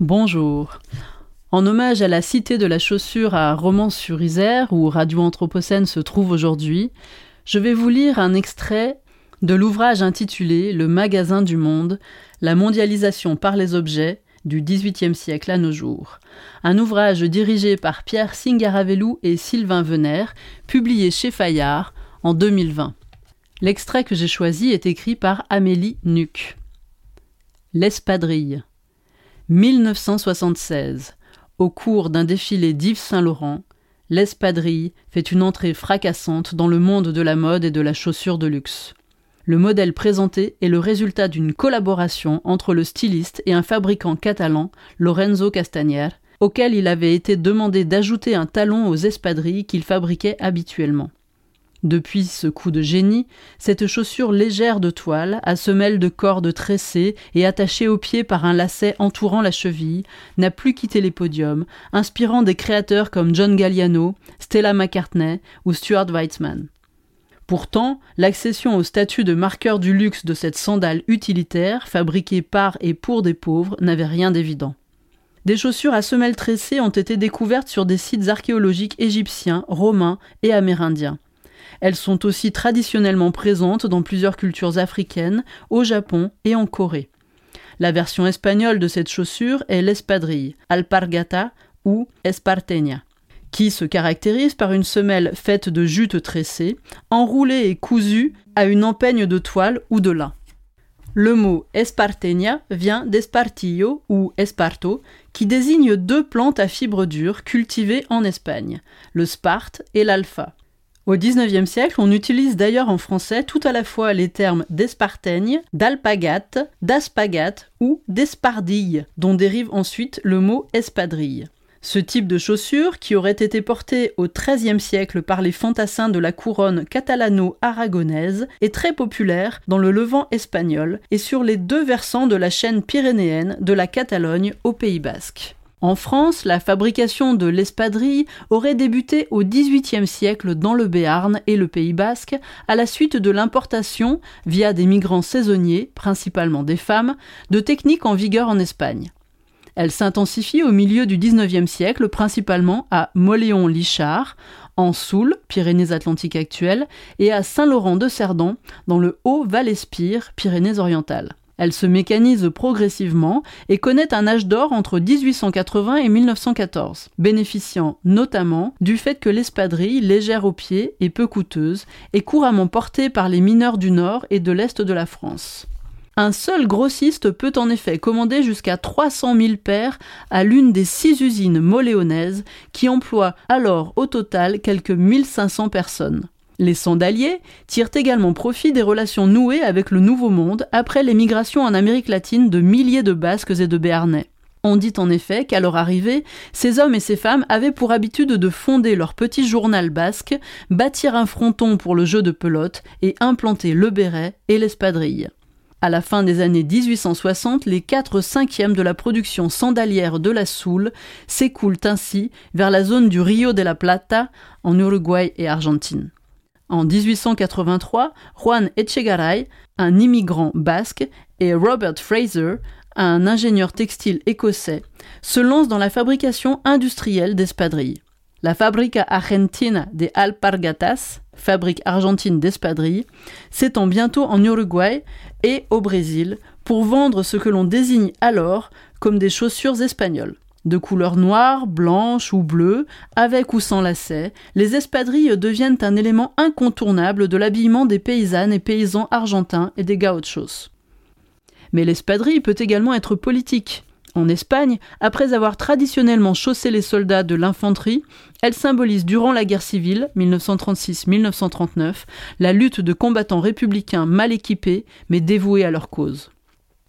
Bonjour. En hommage à la cité de la chaussure à Romans-sur-Isère, où Radio Anthropocène se trouve aujourd'hui, je vais vous lire un extrait de l'ouvrage intitulé Le magasin du monde, la mondialisation par les objets du XVIIIe siècle à nos jours. Un ouvrage dirigé par Pierre Singaravelou et Sylvain Venner, publié chez Fayard en 2020. L'extrait que j'ai choisi est écrit par Amélie Nuc. L'espadrille. 1976. Au cours d'un défilé d'Yves Saint-Laurent, l'espadrille fait une entrée fracassante dans le monde de la mode et de la chaussure de luxe. Le modèle présenté est le résultat d'une collaboration entre le styliste et un fabricant catalan, Lorenzo Castañer, auquel il avait été demandé d'ajouter un talon aux espadrilles qu'il fabriquait habituellement. Depuis ce coup de génie, cette chaussure légère de toile, à semelle de corde tressée et attachée au pied par un lacet entourant la cheville, n'a plus quitté les podiums, inspirant des créateurs comme John Galliano, Stella McCartney ou Stuart Weitzman. Pourtant, l'accession au statut de marqueur du luxe de cette sandale utilitaire, fabriquée par et pour des pauvres, n'avait rien d'évident. Des chaussures à semelle tressée ont été découvertes sur des sites archéologiques égyptiens, romains et amérindiens. Elles sont aussi traditionnellement présentes dans plusieurs cultures africaines, au Japon et en Corée. La version espagnole de cette chaussure est l'espadrille, alpargata ou esparteña, qui se caractérise par une semelle faite de jute tressée, enroulée et cousue à une empeigne de toile ou de lin. Le mot esparteña vient d'espartillo ou esparto, qui désigne deux plantes à fibres dures cultivées en Espagne, le sparte et l'alpha. Au XIXe siècle, on utilise d'ailleurs en français tout à la fois les termes d'esparteigne, d'alpagate, d'aspagate ou d'espardille, dont dérive ensuite le mot espadrille. Ce type de chaussure, qui aurait été porté au XIIIe siècle par les fantassins de la couronne catalano-aragonaise, est très populaire dans le Levant espagnol et sur les deux versants de la chaîne pyrénéenne de la Catalogne au Pays basque. En France, la fabrication de l'espadrille aurait débuté au XVIIIe siècle dans le Béarn et le Pays basque, à la suite de l'importation, via des migrants saisonniers, principalement des femmes, de techniques en vigueur en Espagne. Elle s'intensifie au milieu du XIXe siècle, principalement à Moléon-Lichard, en Soule, Pyrénées-Atlantiques actuelles, et à Saint-Laurent-de-Cerdan, dans le Haut-Val-Espire, Pyrénées-Orientales. Elle se mécanise progressivement et connaît un âge d'or entre 1880 et 1914, bénéficiant notamment du fait que l'espadrille, légère au pied et peu coûteuse, est couramment portée par les mineurs du nord et de l'est de la France. Un seul grossiste peut en effet commander jusqu'à 300 000 paires à l'une des six usines moléonaises qui emploient alors au total quelques 1500 personnes. Les sandaliers tirent également profit des relations nouées avec le Nouveau Monde après l'émigration en Amérique latine de milliers de Basques et de Béarnais. On dit en effet qu'à leur arrivée, ces hommes et ces femmes avaient pour habitude de fonder leur petit journal basque, bâtir un fronton pour le jeu de pelote et implanter le béret et l'espadrille. À la fin des années 1860, les 4 cinquièmes de la production sandalière de la Soule s'écoulent ainsi vers la zone du Rio de la Plata en Uruguay et Argentine. En 1883, Juan Echegaray, un immigrant basque, et Robert Fraser, un ingénieur textile écossais, se lancent dans la fabrication industrielle d'espadrilles. La Fabrica Argentina de Alpargatas, fabrique argentine d'espadrilles, s'étend bientôt en Uruguay et au Brésil pour vendre ce que l'on désigne alors comme des chaussures espagnoles. De couleur noire, blanche ou bleue, avec ou sans lacets, les espadrilles deviennent un élément incontournable de l'habillement des paysannes et paysans argentins et des gauchos. Mais l'espadrille peut également être politique. En Espagne, après avoir traditionnellement chaussé les soldats de l'infanterie, elle symbolise durant la guerre civile 1936-1939 la lutte de combattants républicains mal équipés mais dévoués à leur cause.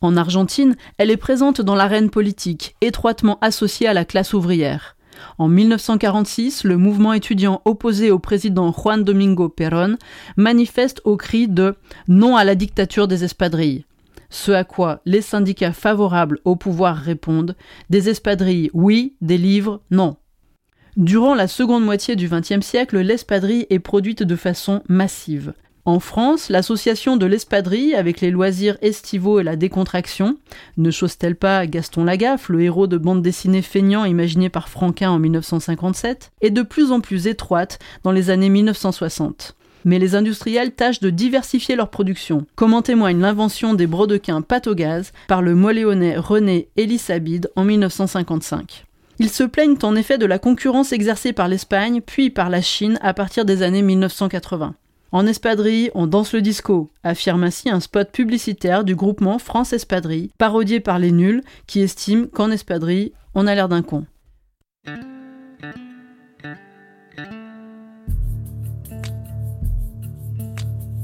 En Argentine, elle est présente dans l'arène politique, étroitement associée à la classe ouvrière. En 1946, le mouvement étudiant opposé au président Juan Domingo Perón manifeste au cri de Non à la dictature des espadrilles. Ce à quoi les syndicats favorables au pouvoir répondent Des espadrilles, oui, des livres, non. Durant la seconde moitié du XXe siècle, l'espadrille est produite de façon massive. En France, l'association de l'espadrille avec les loisirs estivaux et la décontraction, ne chose-t-elle pas Gaston Lagaffe, le héros de bande dessinée feignant imaginé par Franquin en 1957, est de plus en plus étroite dans les années 1960 mais les industriels tâchent de diversifier leur production, comme en témoigne l'invention des brodequins pâte au gaz par le moléonais René Elisabide en 1955. Ils se plaignent en effet de la concurrence exercée par l'Espagne puis par la Chine à partir des années 1980. En espadrille, on danse le disco, affirme ainsi un spot publicitaire du groupement France Espadrille, parodié par les nuls qui estiment qu'en espadrille, on a l'air d'un con.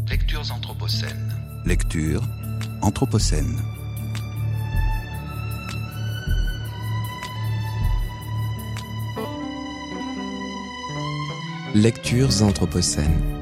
Lectures anthropocènes. Lecture anthropocène. Lectures anthropocènes.